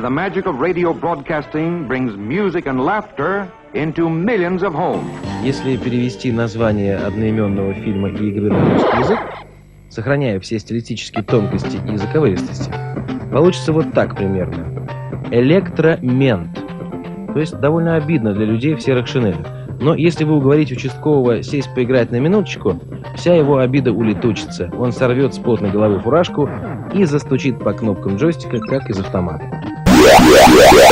And the magic of radio broadcasting brings music and laughter into millions of homes. Если перевести название одноименного фильма и игры на русский язык, сохраняя все стилистические тонкости и заковыристости, получится вот так примерно. Электромент. То есть довольно обидно для людей в серых шинелях. Но если вы уговорите участкового сесть поиграть на минуточку, вся его обида улетучится. Он сорвет с плотной головы фуражку и застучит по кнопкам джойстика, как из автомата. yeah.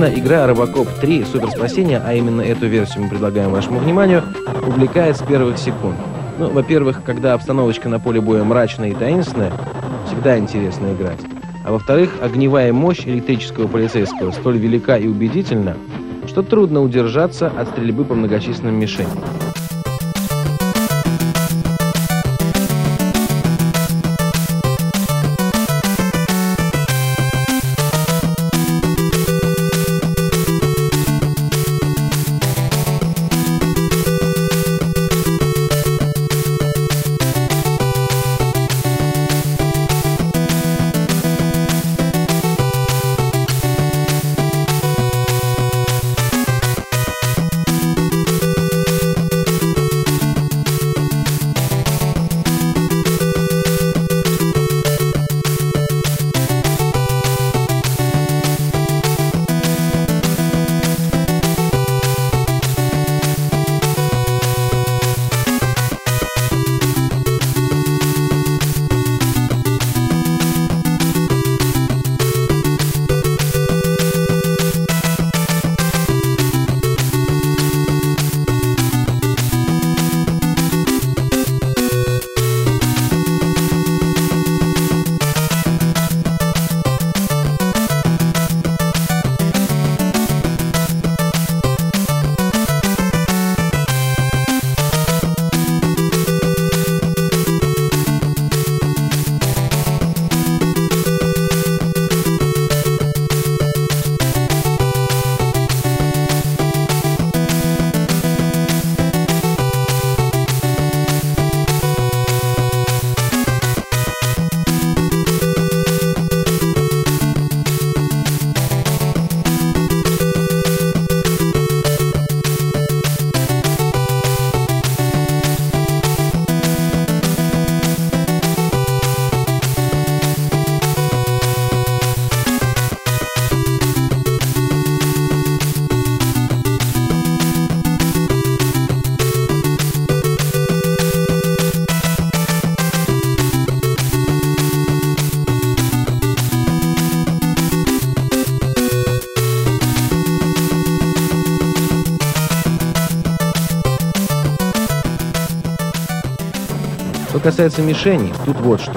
Действительно, игра Робокоп 3 Супер Спасение, а именно эту версию мы предлагаем вашему вниманию, увлекает с первых секунд. Ну, во-первых, когда обстановочка на поле боя мрачная и таинственная, всегда интересно играть. А во-вторых, огневая мощь электрического полицейского столь велика и убедительна, что трудно удержаться от стрельбы по многочисленным мишеням. Что касается мишеней, тут вот что.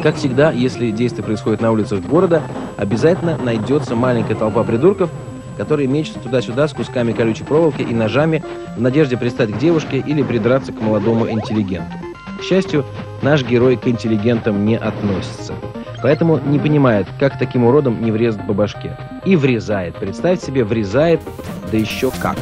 Как всегда, если действие происходит на улицах города, обязательно найдется маленькая толпа придурков, которые мечутся туда-сюда с кусками колючей проволоки и ножами в надежде пристать к девушке или придраться к молодому интеллигенту. К счастью, наш герой к интеллигентам не относится. Поэтому не понимает, как таким уродом не врезать по башке. И врезает. Представь себе, врезает, да еще как.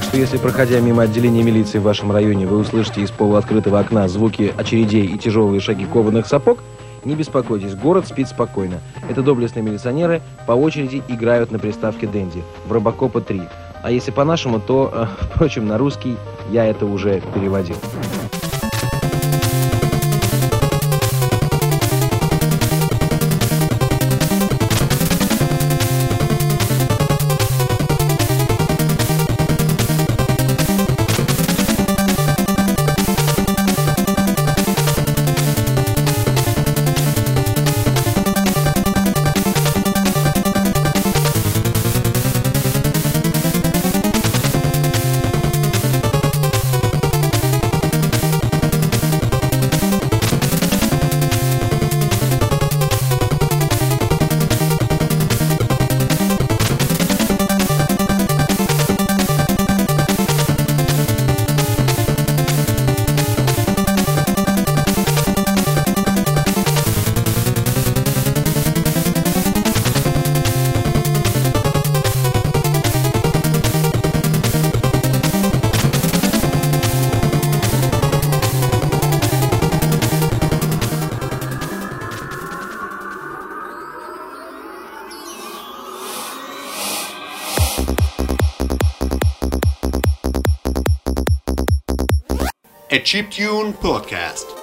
Так что если, проходя мимо отделения милиции в вашем районе, вы услышите из полуоткрытого окна звуки очередей и тяжелые шаги кованых сапог, не беспокойтесь, город спит спокойно. Это доблестные милиционеры по очереди играют на приставке Дэнди в Робокопа 3. А если по-нашему, то, э, впрочем, на русский я это уже переводил. Chiptune podcast.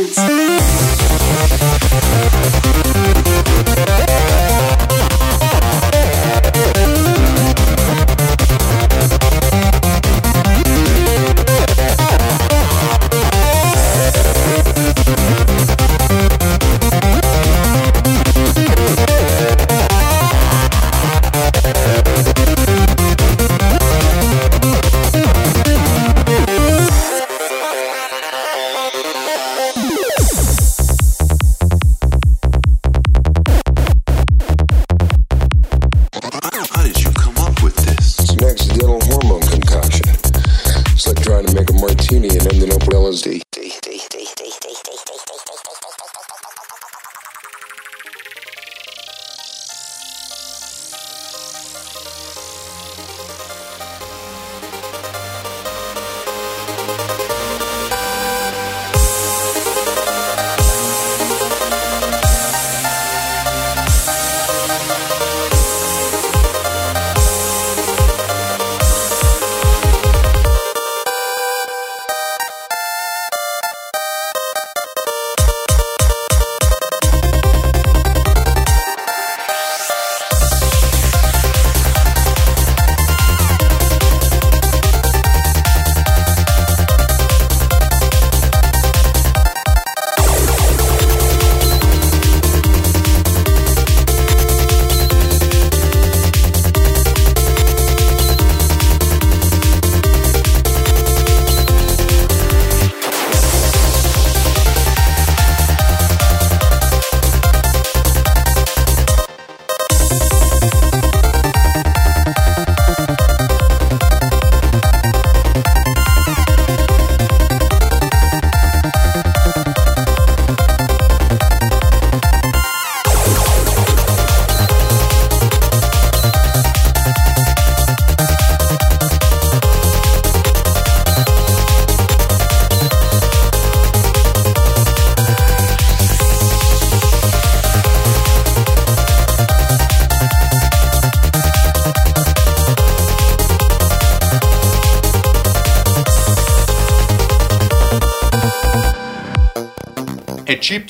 science. and then the umbrellas. cheap